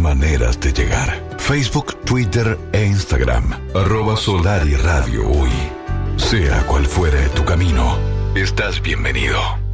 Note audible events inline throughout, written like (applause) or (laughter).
maneras de llegar. Facebook, Twitter e Instagram. Arroba Solar y Radio Uy. Sea cual fuere tu camino, estás bienvenido.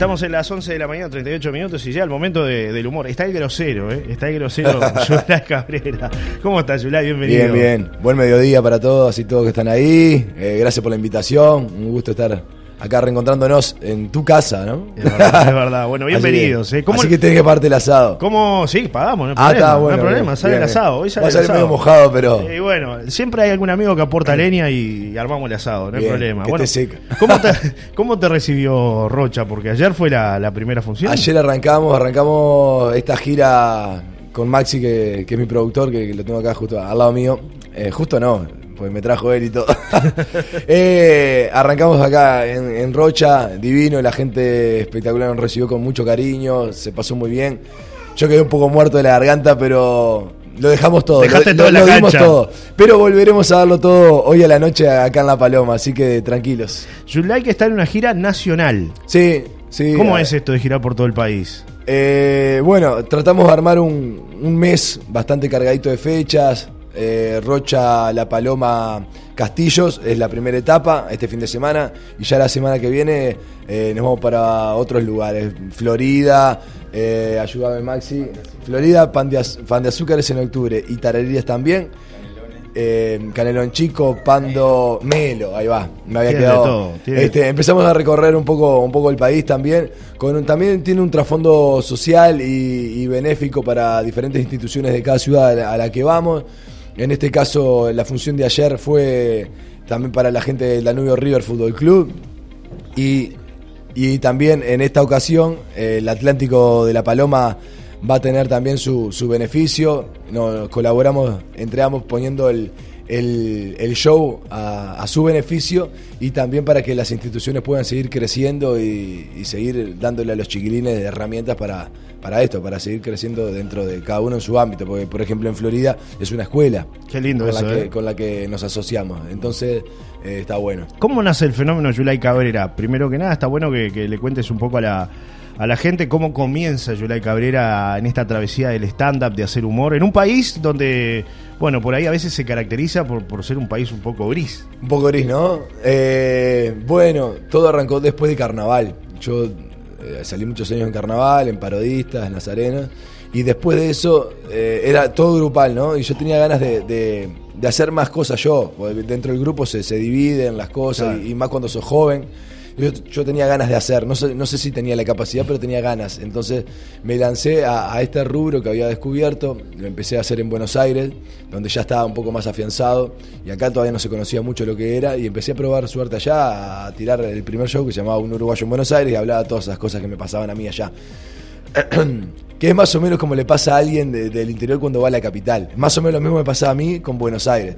Estamos en las 11 de la mañana, 38 minutos, y ya el momento del humor. Está el grosero, ¿eh? Está el grosero (laughs) Yulay Cabrera. ¿Cómo estás, Yulay? Bienvenido. Bien, bien. Buen mediodía para todos y todos que están ahí. Eh, gracias por la invitación. Un gusto estar acá reencontrándonos en tu casa, ¿no? Es verdad, es verdad. Bueno, (laughs) bienvenidos. Así, así que tenés que parte el asado. ¿Cómo? Sí, pagamos, no hay ah, problema. Está, bueno, no hay problema, sale el asado. Hoy sale Va a salir medio mojado, pero. Y bueno, siempre hay algún amigo que aporta (clears throat) leña y armamos el asado, no hay problema. Que bueno, seca. ¿cómo, te, (laughs) ¿Cómo te recibió Rocha? Porque ayer fue la, la primera función. Ayer arrancamos, arrancamos esta gira con Maxi, que, que es mi productor, que, lo tengo acá justo al lado mío. Eh, justo no, pues me trajo él y todo. (laughs) Eh, arrancamos acá en, Rocha, divino, la gente espectacular nos recibió con mucho cariño, se pasó muy bien. Yo quedé un poco muerto de la garganta, pero lo dejamos todo. Dejaste lo, todo dimos todo. Pero volveremos a darlo todo hoy a la noche acá en La Paloma, así que tranquilos. Yulai que está en una gira nacional. Sí, sí. ¿Cómo es esto de girar por todo el país? Eh, bueno, tratamos de armar un, un mes bastante cargadito de fechas, eh, Rocha, La Paloma, Castillos, es la primera etapa este fin de semana y ya la semana que viene eh, nos vamos para otros lugares, Florida, eh, ayúdame Maxi, Florida, pan de, azúcares en octubre y tararías también. Eh, Canelón Chico, Pando, Melo, ahí va, me había quedado. este, empezamos a recorrer un poco, un poco el país también. Con también tiene un trasfondo social y, benéfico para diferentes instituciones de cada ciudad a la que vamos. En este caso, la función de ayer fue también para la gente del Danubio River Fútbol Club. Y, también en esta ocasión, el Atlántico de la Paloma va a tener también su, su beneficio. Nos colaboramos entre ambos poniendo el, el, show a, su beneficio y también para que las instituciones puedan seguir creciendo y, seguir dándole a los chiquilines herramientas para, para esto, para seguir creciendo dentro de cada uno en su ámbito. Porque, por ejemplo, en Florida es una escuela. Qué lindo con eso, la que, ¿eh? con la que nos asociamos. Entonces, eh, está bueno. ¿Cómo nace el fenómeno Yulay Cabrera? Primero que nada, está bueno que le cuentes un poco a la a la gente cómo comienza Yulay Cabrera en esta travesía del stand-up, de hacer humor, en un país donde, bueno, por ahí a veces se caracteriza por, ser un país un poco gris. Un poco gris, ¿no? Eh, bueno, todo arrancó después de carnaval. Yo eh, salí muchos años en carnaval, en parodistas, en Nazarena, y después de eso eh, era todo grupal, ¿no? Y yo tenía ganas de, hacer más cosas yo. Dentro del grupo se, se dividen las cosas, y, y más cuando sos joven yo, tenía ganas de hacer, no sé, no sé si tenía la capacidad, pero tenía ganas. Entonces me lancé a, este rubro que había descubierto, lo empecé a hacer en Buenos Aires, donde ya estaba un poco más afianzado, y acá todavía no se conocía mucho lo que era, y empecé a probar suerte allá, a tirar el primer show que se llamaba Un Uruguayo en Buenos Aires, y hablaba todas esas cosas que me pasaban a mí allá. (clears throat) que es más o menos como le pasa a alguien del interior cuando va a la capital. Más o menos lo mismo me pasa a mí con Buenos Aires.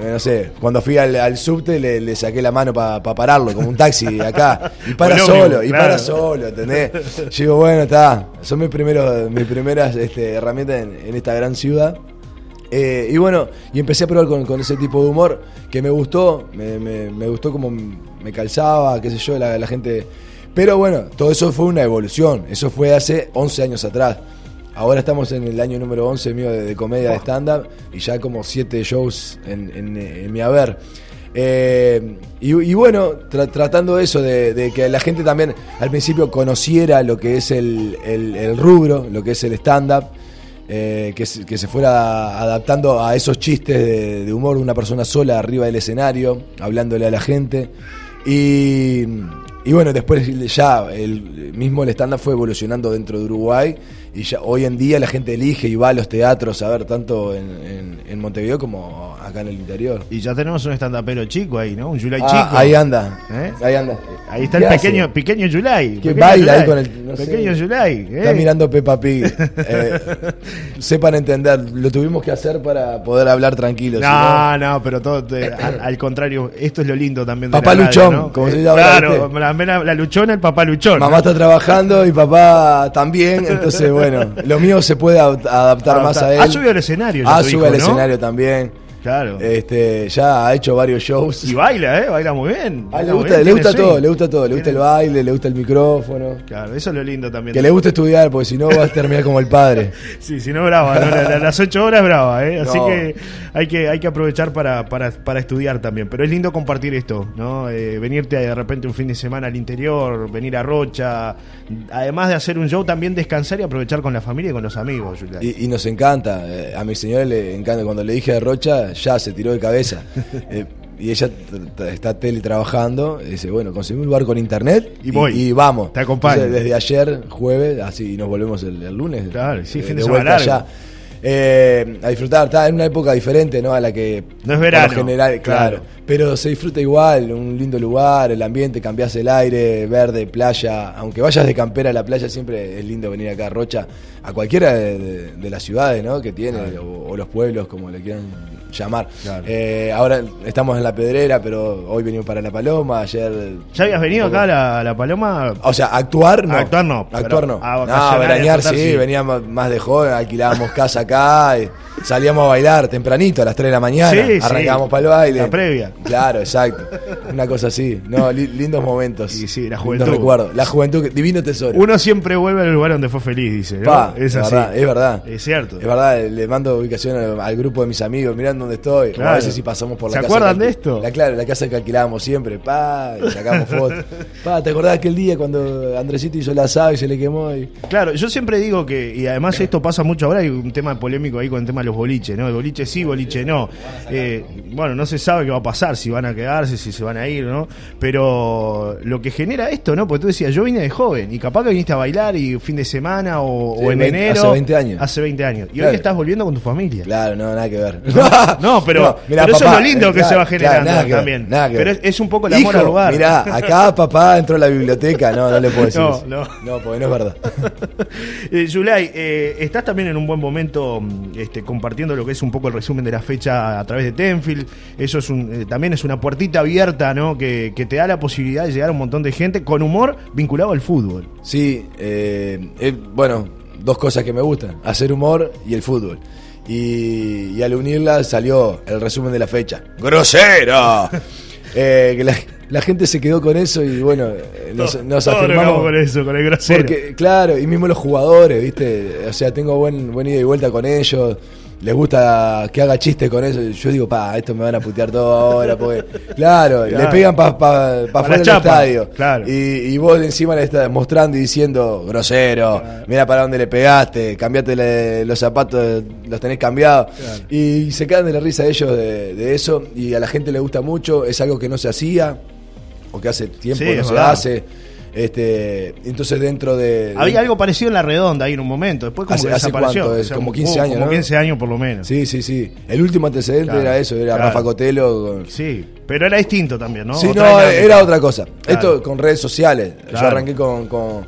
Eh, no sé, cuando fui al, subte le, saqué la mano para pararlo, como un taxi acá, y para solo, y para solo, ¿entendés? Yo digo, bueno, está, son mis, primeros, mis primeras este, herramientas en, esta gran ciudad. Eh, y bueno, y empecé a probar con, ese tipo de humor que me gustó, me, gustó como me calzaba, qué sé yo, la, la gente... Pero bueno, todo eso fue una evolución, eso fue hace 11 años atrás. Ahora estamos en el año número 11 mío de, comedia de oh. stand-up y ya como siete shows en, mi haber. Eh, y, bueno, tratando eso, de, que la gente también al principio conociera lo que es el, rubro, lo que es el stand-up, eh, que, se fuera adaptando a esos chistes de, de, humor una persona sola arriba del escenario, hablándole a la gente. Y, y bueno, después ya el mismo el stand-up fue evolucionando dentro de Uruguay y ya hoy en día la gente elige y va a los teatros a ver tanto en, en, Montevideo como acá en el interior. Y ya tenemos un stand-upero chico ahí, ¿no? Un Yulai ah, chico. Ahí anda, ¿Eh? ahí anda. Ahí está el pequeño, pequeño Yulai. Que baila ahí con el... pequeño Yulai. ¿eh? Está mirando Peppa Pig. (laughs) eh, sepan entender, lo tuvimos que hacer para poder hablar tranquilos. No, no, pero todo, al, contrario, esto es lo lindo también de Papá Luchón, como se llama. Claro, también la, la luchona, el papá luchón. Mamá está trabajando y papá también, entonces bueno, (laughs) lo mío se puede adaptar, adaptar más a él. Ha subido al escenario. ya Ah, hijo, al ¿no? escenario también. Claro. Este, ya ha hecho varios shows. y baila, ¿eh? Baila muy bien. Ah, le gusta, bien, le gusta tiene todo, swing. le gusta todo, le gusta el baile, le gusta el micrófono. Claro, eso es lo lindo también. Que le gusta estudiar, porque si no va a terminar como el padre. (laughs) Sí, si no, brava. ¿no? La- la- las ocho horas, brava, ¿eh? Así No. que hay que hay que aprovechar para, para, para estudiar también. Pero es lindo compartir esto, ¿no? Eh, venirte de repente un fin de semana al interior, venir a Rocha. Además de hacer un show, también descansar y aprovechar con la familia y con los amigos. Y, y nos encanta. eh, A mi señora le encanta. Cuando le dije de Rocha, ya se tiró de cabeza. (laughs) Eh, y ella está teletrabajando. y dice, bueno, conseguimos un lugar con internet Y voy. y vamos. Te acompaño. Entonces, desde ayer, jueves, así y nos volvemos el, el lunes. Claro, sí, eh, fin de semana largo. allá. Eh, a disfrutar, está en una época diferente, ¿no? A la que. No es verano, general, claro. claro. Pero se disfruta igual, un lindo lugar, el ambiente, cambiás el aire, verde, playa. Aunque vayas de campera a la playa, siempre es lindo venir acá a Rocha, a cualquiera de, de- de las ciudades, ¿no? Que tiene, o, o los pueblos, como le quieran llamar. Claro. Eh, ahora estamos en la Pedrera, pero hoy venimos para La Paloma, ayer... ¿Ya habías venido acá a la, a la Paloma? o sea, actuar no. Actuar no, Actuar no. a no, veranear sí, sí. veníamos más de joven, alquilábamos casa acá, y salíamos a bailar tempranito, a las 3 de la mañana, Sí, sí. arrancábamos para el baile. La previa. Claro, exacto. Una cosa así. No, li- lindos momentos. Y sí, la juventud. recuerdos. La juventud, divino tesoro. Uno siempre vuelve al lugar donde fue feliz, dice. ¿no? Pa, es es así. verdad, es verdad. Es cierto. Es verdad, le mando ubicación al, al grupo de mis amigos, mirando dónde estoy. Claro. A veces sí pasamos por la ¿Se casa. acuerdan que- de esto? La, claro, la casa que alquilábamos siempre, pa, y sacamos (laughs) fotos. pa, ¿te acordás aquel día cuando Andresito hizo el asado y se le quemó? Y... Claro, yo siempre digo que, y además esto pasa mucho ahora, hay un tema polémico ahí con el tema de los boliches, ¿no? El boliche sí, boliche no. Eh, bueno, no se sabe qué va a pasar, si van a quedarse, si se van a ir, ¿no? Pero lo que genera esto, ¿no? Porque tú decías, yo vine de joven, y capaz que viniste a bailar y fin de semana o, Sí, o en 20 enero. hace 20 años. Hace 20 años. Y Claro. hoy estás volviendo con tu familia. Claro, no, nada que ver. No, (laughs) (laughs) pero, mirá, pero eso papá, es lo lindo eh, que se va generando claro, nada que ver, también. nada que pero es, es un poco el amor Hijo, al lugar. Mirá, acá (laughs) papá entró a la biblioteca. No, no le puedo decir No, eso. no. No, porque no es verdad. (laughs) Eh, Yulay, eh, estás también en un buen momento mm, este, compartiendo lo que es un poco el resumen de la fecha a través de Tenfield. Eso es un, eh, también es una puertita abierta, ¿no? Que, que te da la posibilidad de llegar a un montón de gente con humor vinculado al fútbol. Sí, bueno, dos cosas que me gustan, hacer humor y el fútbol. Y, y al unirlas salió el resumen de la fecha. ¡Grosero! (laughs) Eh, que la, la gente se quedó con eso y bueno, eh, nos, Todos- nos afirmamos. con eso, con el grosero. Porque, claro, y mismo los jugadores, ¿viste? O sea, tengo buen, buen ida y vuelta con ellos. Les gusta que haga chistes con eso. Yo digo, pa, esto me van a putear todo ahora. Porque, claro, Claro. le pegan para pa, pa Pa' fuera del estadio. claro. Y, y vos encima le estás mostrando y diciendo, grosero, mira para dónde le pegaste, cambiate le- los zapatos, los tenés cambiados. Y se quedan de la risa ellos de, de eso. Y a la gente le gusta mucho. Es algo que no se hacía, o que hace tiempo Sí, no se verdad. hace. Este, entonces dentro de... Había algo parecido en la redonda ahí en un momento, después como ¿Hace- que hace cuánto? Como 15 años, Como ¿no? 15 años por lo menos. Sí, sí, sí. El último antecedente Claro, era eso, era claro. Rafa Cotelo. con- Sí, pero era distinto también, ¿no? Sí, Otra no, era otra cosa. Claro. Esto con redes sociales. Yo arranqué con, con-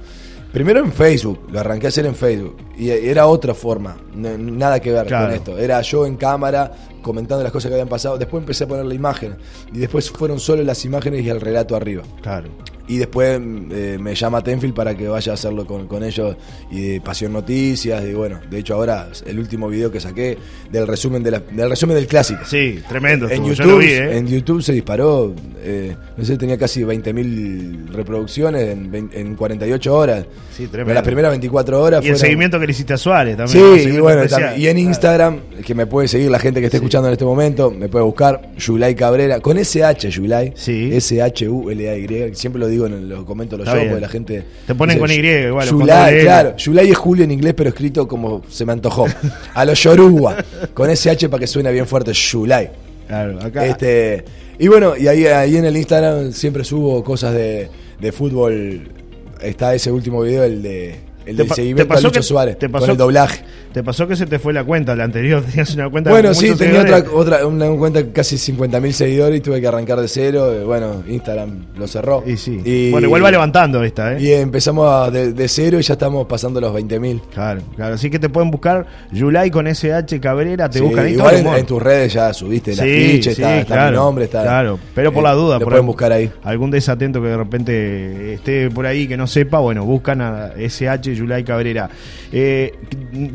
Primero en Facebook, lo arranqué a hacer en Facebook. Y era otra forma, no- nada que ver Claro. con esto. Era yo en cámara comentando las cosas que habían pasado. Después empecé a poner la imagen. Y después fueron solo las imágenes y el relato arriba. Claro. Y después eh, me llama Tenfield para que vaya a hacerlo con, con ellos y de Pasión Noticias. Y bueno, de hecho ahora el último video que saqué del resumen, de la- del, resumen del clásico. Sí, tremendo. En YouTube, vi, ¿eh? en YouTube se disparó, eh, no sé, tenía casi 20.000 reproducciones en, 20 en 48 horas. Sí, tremendo. En las primeras 24 horas Y el fueron- seguimiento que le hiciste a Suárez también. Sí, y bueno, especial. y en Instagram, que me puede seguir la gente que esté escuchando en este momento, me puede buscar Yulai Cabrera, con SH Yulai, Sí. S-H-U-L-A-Y, siempre lo digo en los comento los Está shows, bien. porque la gente... Te ponen con Y igual, con L. claro, Yulai es Julio en inglés, pero escrito como se me antojó. A los Yoruba, con SH para que suene bien fuerte, Yulai. Claro, acá. Este, y bueno, y ahí, ahí en el Instagram siempre subo cosas de, de fútbol. Está ese último video, el de el del pa- seguimiento a Lucho que- Suárez, te con pasó- el doblaje. Te pasó que se te fue la cuenta, la anterior (laughs) tenías una cuenta Bueno, sí, tenía otra, otra una cuenta casi 50.000 seguidores y tuve que arrancar de cero. eh, Bueno, Instagram lo cerró. Y sí. Bueno, igual va levantando esta, ¿eh? Y empezamos a- de, de cero y ya estamos pasando los 20.000. Claro, claro. Así que te pueden buscar Yulai con SH Cabrera, te Sí, buscan ahí igual en, tus redes ya subiste el Sí, afiche, sí, está, está claro, mi nombre, está. Claro, pero por eh, la duda. Lo por pueden ahí- buscar ahí. Algún desatento que de repente esté por ahí que no sepa, bueno, buscan a SH Yulai Cabrera. Eh,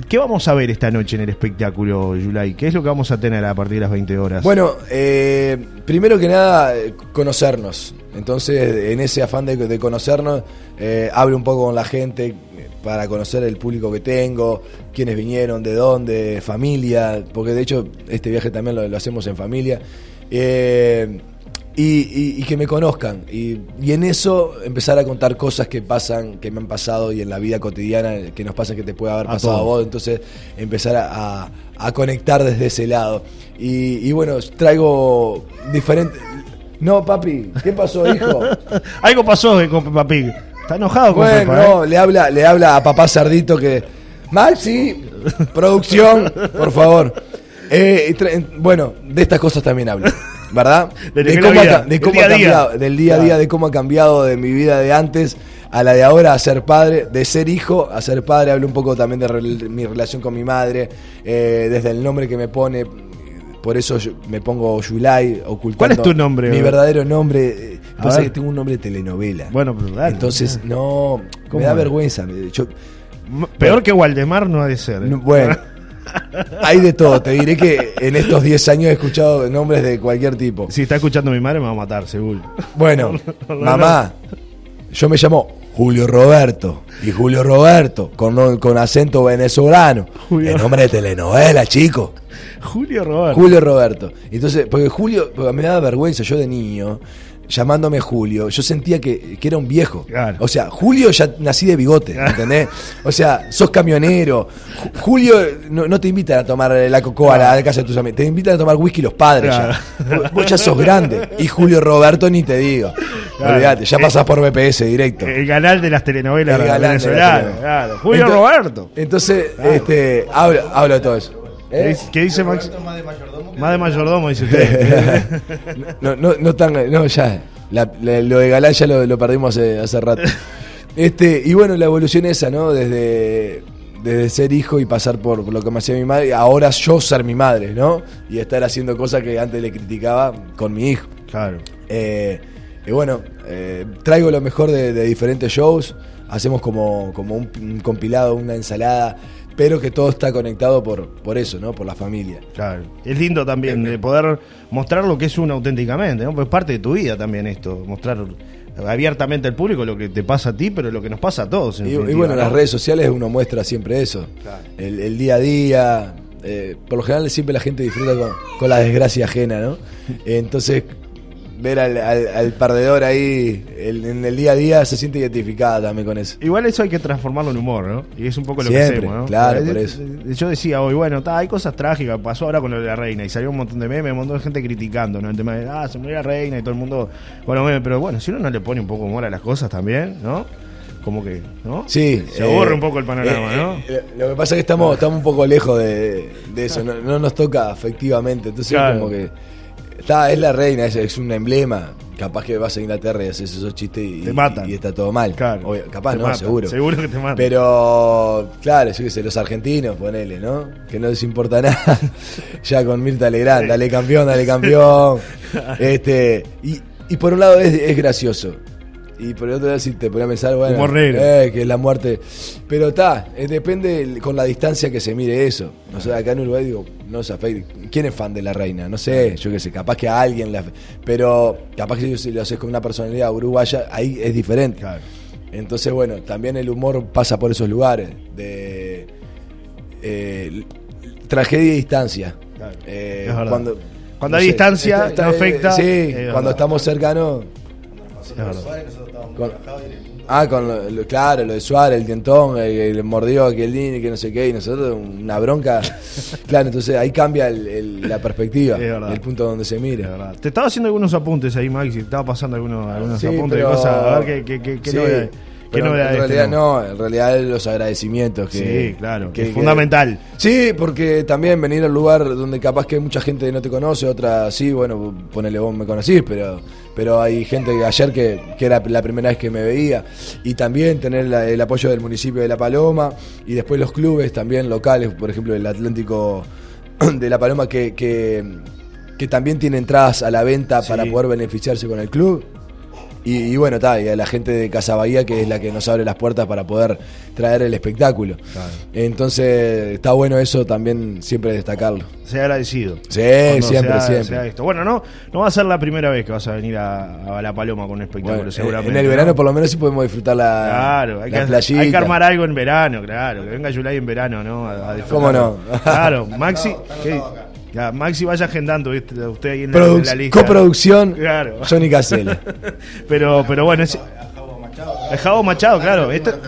¿Qué vamos a ver esta noche en el espectáculo, Yulai? ¿Qué es lo que vamos a tener a partir de las 20 horas? Bueno, eh, primero que nada, eh, conocernos. Entonces, en ese afán de, de conocernos, eh, hablo un poco con la gente eh, para conocer el público que tengo, quiénes vinieron, de dónde, familia, porque de hecho este viaje también lo, hacemos en familia. Y, y- y que me conozcan. Y, y en eso empezar a contar cosas que pasan, que me han pasado y en la vida cotidiana que nos pasa que te puede haber A pasado a todos. vos. Entonces empezar a, a- a conectar desde ese lado. Y, y bueno, traigo diferentes... No, papi, ¿qué pasó, hijo? (laughs) Algo pasó con Peppa Pig. Está enojado con Bueno, Peppa, ¿eh? no, le habla, le habla a papá Cerdito que. Maxi, producción, por favor. Eh, bueno, de estas cosas también hablo, ¿verdad? De cómo, ha, de cómo día. cambiado, del día a día, de cómo ha cambiado de mi vida de antes a la de ahora, a ser padre, de ser hijo a ser padre. Hablo un poco también de mi relación con mi madre, eh, desde el nombre que me pone. Por eso yo me pongo Yulai, ocultando. ¿Cuál es tu nombre? Mi verdadero nombre. eh, Pasa que tengo un nombre de telenovela. Bueno, pero dale. Entonces, no, ¿Cómo me da vergüenza. yo- Peor que Waldemar no ha de ser. ¿eh? no, bueno, (laughs) hay de todo. Te diré que en estos 10 años he escuchado nombres de cualquier tipo. Si está escuchando mi madre me va a matar, seguro. Bueno, (laughs) no, mamá, yo me llamo Julio Roberto. Y Julio Roberto, con, con acento venezolano. Julio. El nombre de telenovela, chico. Julio Roberto. Julio Roberto. Entonces, porque Julio, porque me daba vergüenza, yo de niño, llamándome Julio, yo sentía que, que era un viejo. Claro. O sea, Julio ya nací de bigote, ¿entendés? O sea, sos camionero. Ju- Julio no, no te invitan a tomar la cocoa a la, a la casa de tus amigos, te invitan a tomar whisky los padres ya. Vos- ya sos grande. Y Julio Roberto ni te digo. Claro. Olvídate, ya Eh, pasás por BPS directo. El canal de las telenovelas El galán de la. Claro. Julio Entonces- Roberto. Entonces, este, hablo, hablo de todo eso. ¿Qué ¿Eh? dice- ¿Qué dice Max? Más de mayordomo, dice usted. (laughs) No, no, no tan. No, ya. la- la- lo de Galán ya lo, lo perdimos hace, hace rato. (laughs) Este, y bueno, la evolución esa, ¿no? Desde, desde ser hijo y pasar por, por lo que me hacía mi madre, ahora yo ser mi madre, ¿no? Y estar haciendo cosas que antes le criticaba con mi hijo. claro. Eh, y bueno, eh, traigo lo mejor de, de diferentes shows. Hacemos como, como un, un compilado, una ensalada, pero que todo está conectado por, por eso, ¿no? Por la familia. Claro. Es lindo también de poder mostrar lo que es uno auténticamente, ¿no? Pues es parte de tu vida también esto, mostrar abiertamente al público lo que te pasa a ti, pero lo que nos pasa a todos. en Y, bueno, en las redes sociales uno muestra siempre eso. Claro. El, el día a día. eh, por lo general siempre la gente disfruta con, con la desgracia ajena, ¿no? Entonces, (laughs) ver al, al- al perdedor ahí el- en el día a día se siente identificada también con eso. Igual eso hay que transformarlo en humor, ¿no? Y es un poco lo Siempre, que hacemos, ¿no? claro, Eh, por eh, eso. Yo decía hoy, bueno, ta, hay cosas trágicas, pasó ahora con lo de la reina y salió un montón de memes, un montón de gente criticando, ¿no? El tema de, ah, se murió la reina y todo el mundo, bueno, memes, pero bueno, si uno no le pone un poco humor a las cosas también, ¿no? Como que, ¿no? Sí. Se eh, aburre un poco el panorama, eh, ¿no? eh, lo que pasa es que estamos, estamos un poco lejos de, de eso, no, no nos toca afectivamente, entonces Claro. como que está, es la reina, es, es un emblema. Capaz que vas a Inglaterra y haces esos chistes y, Te matan. y está todo mal. Claro. Obvio, capaz Te no, matan, seguro. Seguro que te matan. Pero, claro, yo qué sé, los argentinos, ponele, ¿no? Que no les importa (laughs) nada. ya con Mirta Legrand, dale campeón, dale campeón. (laughs) este, y, y por un lado es, es gracioso. Y por el otro lado, si te pones a pensar, bueno, eh, que es la muerte. Pero está, eh, depende el- con la distancia que se mire eso. O sea, acá en Uruguay digo, no se afecta. ¿Quién es fan de la reina? No sé, yo qué sé, capaz que a alguien la. Pero capaz que si lo haces con una personalidad uruguaya, ahí es diferente. Claro. Entonces, bueno, también el humor pasa por esos lugares de eh, tragedia y distancia. Claro, Eh, es verdad. Cuando, Cuando hay distancia, no afecta, Sí, es cuando verdad. estamos cercanos. Es verdad. Con- ah, con lo, lo- claro, lo de Suárez, el dientón, el, el mordió a Chiellini, que no sé qué, y nosotros una bronca. (laughs) claro, entonces ahí cambia el- el- la perspectiva, (laughs) el punto donde se verdad. Te estaba haciendo algunos apuntes ahí, Max, y estaba pasando algunos, algunos Sí, apuntes de cosas. A ver qué, qué, qué, Sí. novedades. Pero en realidad no, en realidad los agradecimientos que Sí, claro, que- es fundamental. Sí, porque también venir al lugar donde capaz que mucha gente no te conoce, otra sí, bueno, ponele vos me conocís, pero pero hay gente que ayer que, que era la primera vez que me veía y también tener la- el apoyo del municipio de La Paloma y después los clubes también locales, por ejemplo el Atlántico (clears throat) de La Paloma que, que, que también tiene entradas a la venta Sí. para poder beneficiarse con el club. Y, y bueno, está, y a la gente de Casa Bahía que es la que nos abre las puertas para poder traer el espectáculo. Entonces, está bueno eso también siempre destacarlo. Sea agradecido. Sí, siempre, sea- siempre. sea esto. Bueno, no, no va a ser la primera vez que vas a venir a, a La Paloma con un espectáculo, Bueno, seguramente. en el ¿no? verano por lo menos sí podemos disfrutar la, Claro, hay la que, playita. hay que armar algo en verano, claro. Que venga Yulai en verano, ¿no? A, a disfrutar. ¿Cómo no? Claro, (laughs) Maxi. Ya, Maxi vaya agendando, ¿viste? usted ahí en la, en la lista. coproducción Claro. Johnny Casella. (laughs) pero, pero bueno, es. Es Javo Machado, claro. Esto,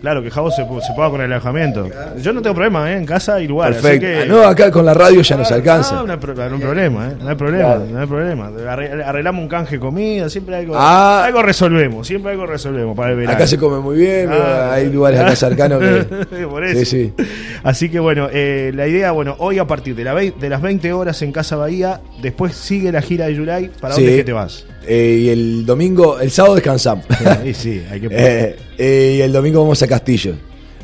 claro, que Javo se, se paga con el alojamiento. Yo no tengo problema, ¿eh? En casa y lugar. así Perfecto. que- Ah, no, acá con la radio ya nos alcanza. No, no hay, problema, ¿eh? No hay problema, no hay problema. Arre- Arreglamos un canje de comida, siempre algo, Ah. algo resolvemos, siempre algo resolvemos para el verano. Acá se come muy bien, Ah. hay lugares acá cercanos que... (laughs) Por eso. Sí, sí. Así que bueno, eh, la idea, bueno, hoy a partir de, la de las 20 horas en Casa Bahía, después sigue la gira de July. ¿Para Sí. dónde es que te vas? Eh, y el domingo, el sábado descansamos. Sí, sí, hay que (laughs) Eh, eh, y el domingo vamos a Castillo.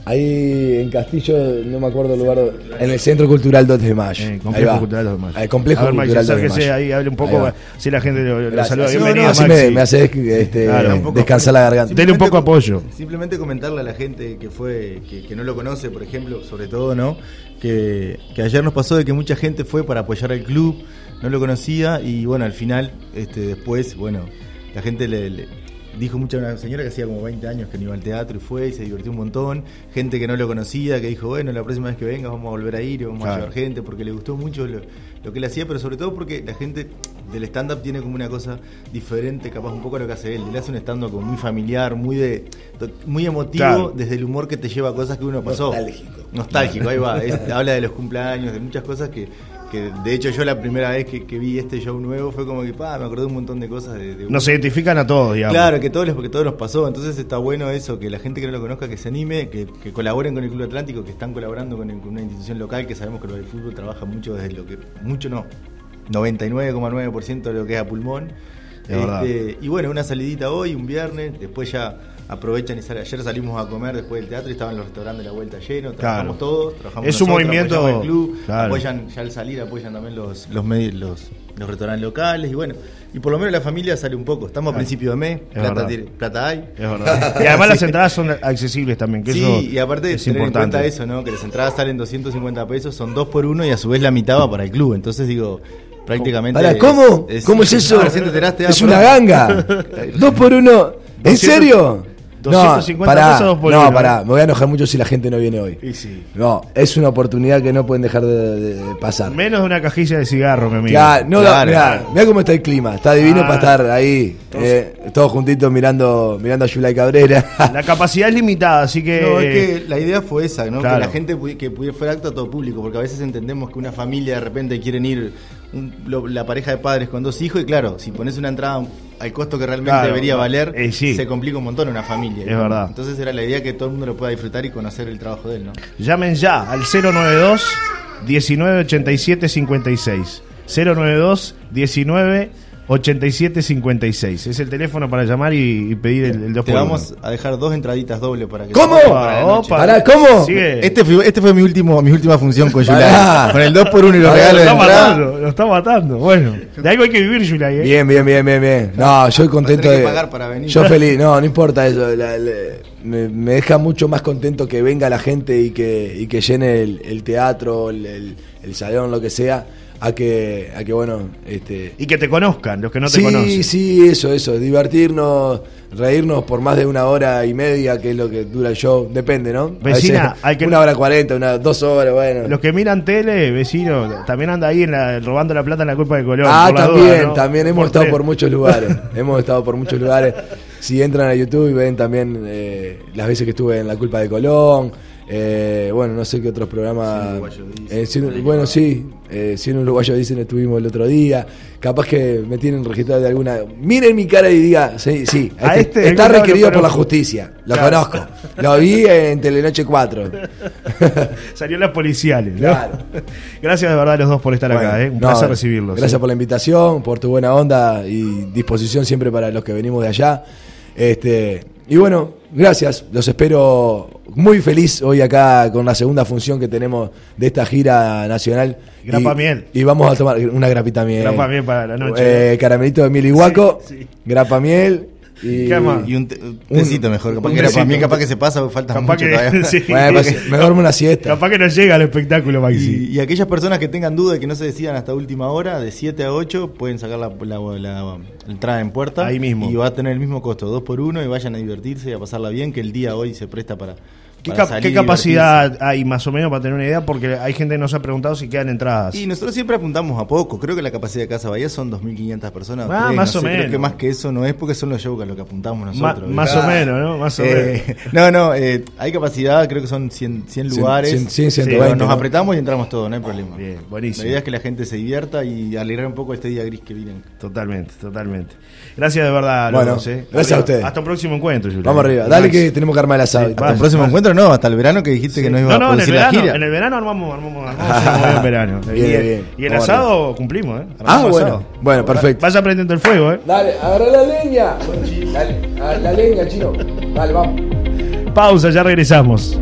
Ahí en Castillo, no me acuerdo el lugar, en el Centro Cultural 2 de Mayo. Eh, Ahí complejo va. Cultural 2 de Mayo. El Complejo a ver, Cultural 2 de Mayo. ahí, hable un Ahí poco, si la gente lo, lo saluda. Así, Bienvenido, no, así Maxi. me, me hace este, Claro. descansar la garganta. Dele un poco apoyo. Simplemente comentarle a la gente que fue, que, que no lo conoce, por ejemplo, sobre todo, ¿no? Que, que ayer nos pasó de que mucha gente fue para apoyar al club, no lo conocía y bueno, al final, este, después, bueno, la gente le, le- dijo mucha una señora que hacía como 20 años que no iba al teatro y fue y se divirtió un montón, gente que no lo conocía, que dijo, bueno, la próxima vez que venga vamos a volver a ir y vamos Claro. a llevar gente porque le gustó mucho lo, lo que él hacía, pero sobre todo porque la gente del stand-up tiene como una cosa diferente, capaz un poco a lo que hace él. Él hace un stand-up como muy familiar, muy de muy emotivo, Claro. desde el humor que te lleva a cosas que uno pasó. Nostálgico. Nostálgico, ahí va. Es- (laughs) habla de los cumpleaños, de muchas cosas que, que de hecho yo la primera vez que, que vi este show nuevo fue como que, pa, me acordé un montón de cosas de, de Nos identifican a todos, digamos. Claro, que todos, les- porque todos nos pasó. Entonces está bueno eso, que la gente que no lo conozca, que se anime, que, que colaboren con el Club Atlántico, que están colaborando con, el- con una institución local, que sabemos que lo del fútbol trabaja mucho desde lo que. Mucho no. 99,9% de lo que es a pulmón. Este, y bueno, una salidita hoy, un viernes, después ya aprovechan y salen. Ayer salimos a comer después del teatro y estaban los restaurantes de la vuelta llenos, trabajamos Claro. todos, trabajamos Es un nosotros, movimiento- apoyamos el club, claro. apoyan ya al salir, apoyan también los, los medios, los, los restaurantes locales, y bueno, y por lo menos la familia sale un poco. Estamos a principio de mes, plata, hay. Es verdad. (laughs) Y además las entradas son accesibles también, que Sí, eso y aparte es tener en importante. cuenta eso, ¿no? Que las entradas salen 250 pesos, son dos por uno y a su vez la mitad va para el club. Entonces digo, prácticamente. Pará, ¿cómo? ¿Cómo es eso? Ah, recién te enteraste, ah, es una ganga. (laughs) Dos por uno. ¿En 200, serio? 250 pará, pesos, dos por no, uno, pará, me voy a enojar mucho si la gente no viene hoy. Y sí. No, es una oportunidad que no pueden dejar de, de pasar. Menos de una cajilla de cigarro, mi amigo. Ya, no, Claro. mirá, mirá cómo está el clima, está divino Ah. para estar ahí, eh, todos juntitos mirando, mirando a Yulay Cabrera. (laughs) La capacidad es limitada, así que. No, es que la idea fue esa, ¿no? Claro. Que la gente pudi- que pudiera fuera acto a todo público, porque a veces entendemos que una familia de repente quieren ir un- lo- la pareja de padres con dos hijos y claro, si pones una entrada al costo que realmente Claro, debería valer, eh, sí. se complica un montón una familia. Es verdad. Entonces era la idea que todo el mundo lo pueda disfrutar y conocer el trabajo de él, ¿no? Llamen ya al 092 1987 56. 092 19 87 56. Es el teléfono para llamar y, y pedir el, el 2 Te por vamos uno. a dejar dos entraditas dobles para que ¿Cómo? para. Opa. Pará, ¿cómo? Sigue. Este fue, este fue mi último mi última función con. Yulai. Con el 2 por 1 y los regalos lo de está entrada. matando, lo está matando. Bueno, de algo hay que vivir, Yulai. ¿eh? Bien, bien, bien, bien, bien. No, yo contento tener de. pagar para venir. Yo feliz, (laughs) no, no importa eso. la- la- me, me deja mucho más contento que venga la gente y que, y que llene el, el teatro, el, el- el salón, lo que sea, a que, a que bueno, este. Y que te conozcan, los que no te sí, conocen. sí, eso, eso, divertirnos, reírnos por más de una hora y media, que es lo que dura el show, depende, ¿no? Vecina, (laughs) veces hay que- Una hora cuarenta, una, dos horas, bueno. Los que miran tele, vecino, también anda ahí en la- robando la plata en la culpa de Colón. Ah, también, duda, ¿no? también hemos Por estado tres. por muchos lugares. (laughs) hemos estado por muchos lugares. Si entran a YouTube y ven también eh, las veces que estuve en La Culpa de Colón, Eh, bueno, no sé qué otros programas. Cien Uruguayo Dicen. Eh, bueno, sí, eh, 100 uruguayos dicen estuvimos el otro día. Capaz que me tienen registrado de alguna. Miren mi cara y diga, sí, sí, A este- este, está requerido por la justicia. Lo Claro. conozco. Lo vi en Telenoche 4. (laughs) Salió las policiales, ¿no? Claro. (laughs) Gracias de verdad a los dos por estar acá, Bueno, ¿eh? Un no, placer recibirlos. Gracias por la invitación, por tu buena onda y disposición siempre para los que venimos de allá. Este, y bueno, gracias. Los espero muy feliz hoy acá con la segunda función que tenemos de esta gira nacional. Grapa y, miel. Y vamos a tomar una grapita miel. Grapa miel para la noche. Eh, caramelito de miel y guaco. Sí, sí. Grapa miel. Y, ¿Qué más? Y un, te- un tecito mejor, capaz un que tecito. mí, capaz que se pasa, falta Capaz mucho que- todavía. (laughs) sí. Bueno, pues, (laughs) me duermo una siesta. Capaz que no llega al espectáculo, Maxi. Y, y aquellas personas que tengan duda de que no se decidan hasta última hora, de 7 a 8, pueden sacar la, la- la entrada en puerta. Ahí mismo. Y va a tener el mismo costo, 2 por 1 y vayan a divertirse y a pasarla bien, que el día hoy se presta para. ¿Qué, cap- capacidad hay más o menos para tener una idea? Porque hay gente que nos ha preguntado si quedan entradas. Y nosotros siempre apuntamos a poco. Creo que la capacidad de Casa Bahía son 2.500 personas. Ah, tres, más no o sé, menos. Creo que más que eso no es porque son los shows a lo que apuntamos Ma- nosotros. más o menos, ¿no? Más o menos. Eh, (laughs) no, no, eh, hay capacidad, creo que son 100, 100 Cien- lugares. cien- cien, Sí, ciento Pero veinte, nos ¿no? apretamos y entramos todos, no hay problema. Bien, buenísimo. La idea es que la gente se divierta y alegrar un poco este día gris que viene. Totalmente, totalmente. Gracias de verdad, Bueno, dos, ¿eh? gracias a ustedes. Hasta un próximo encuentro, Julián. Vamos arriba. Dale Max. que tenemos que armar el asado. Sí, Hasta el próximo encuentro, no, hasta el verano que dijiste que no iba No, a no, en el producir la verano, gira. en el verano armamos, armamos, armamos (laughs) en verano. Bien, y, el- bien. y el asado cumplimos, ¿eh? Ah, bueno. asado. Bueno, perfecto. Vaya prendiendo el fuego, ¿eh? Dale, agarra la leña. Dale, la leña, chino. Dale, vamos. Pausa, ya regresamos.